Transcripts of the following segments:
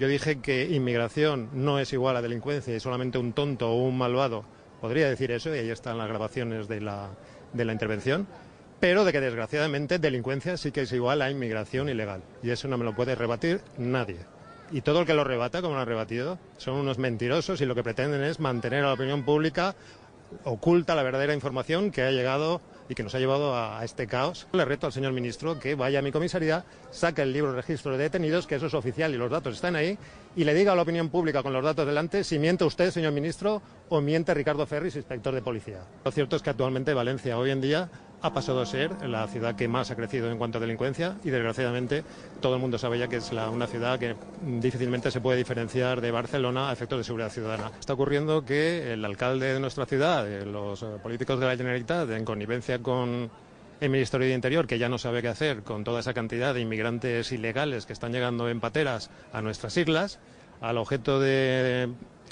Yo dije que inmigración no es igual a delincuencia y solamente un tonto o un malvado podría decir eso, y ahí están las grabaciones de la, de la intervención, pero de que desgraciadamente delincuencia sí que es igual a inmigración ilegal. Y eso no me lo puede rebatir nadie. Y todo el que lo rebata, como lo han rebatido, son unos mentirosos y lo que pretenden es mantener a la opinión pública oculta la verdadera información que ha llegado y que nos ha llevado a, este caos. Le reto al señor ministro que vaya a mi comisaría, saque el libro de registro de detenidos, que eso es oficial y los datos están ahí, y le diga a la opinión pública con los datos delante si miente usted, señor ministro, o miente Ricardo Ferris, inspector de policía. Lo cierto es que actualmente Valencia hoy en día ha pasado a ser la ciudad que más ha crecido en cuanto a delincuencia y desgraciadamente todo el mundo sabe ya que es una ciudad que difícilmente se puede diferenciar de Barcelona a efectos de seguridad ciudadana. Está ocurriendo que el alcalde de nuestra ciudad, eh, los políticos de la Generalitat, en connivencia con el Ministerio de Interior, que ya no sabe qué hacer con toda esa cantidad de inmigrantes ilegales que están llegando en pateras a nuestras islas, al objeto de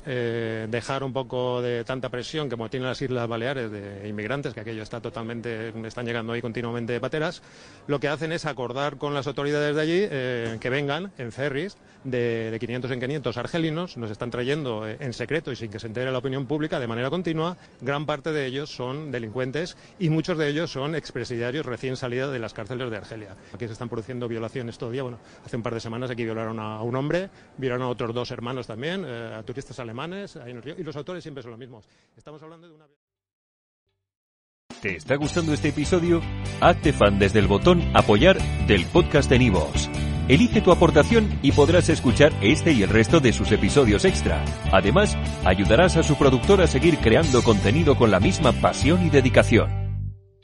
eh, dejar un poco de tanta presión como tienen las Islas Baleares de inmigrantes, que aquello está totalmente, están llegando ahí continuamente de pateras, lo que hacen es acordar con las autoridades de allí eh, que vengan en ferries de, 500 en 500 argelinos, nos están trayendo eh, en secreto y sin que se entere la opinión pública de manera continua. Gran parte de ellos son delincuentes y muchos de ellos son expresidiarios recién salidos de las cárceles de Argelia. Aquí se están produciendo violaciones todavía. Bueno, hace un par de semanas aquí violaron a, un hombre, violaron a otros dos hermanos también, a turistas alemanes, y los autores siempre son los mismos. Estamos hablando de una. ¿Te está gustando este episodio? Hazte fan desde el botón Apoyar del podcast de Nivos. Elige tu aportación y podrás escuchar este y el resto de sus episodios extra. Además, ayudarás a su productor a seguir creando contenido con la misma pasión y dedicación.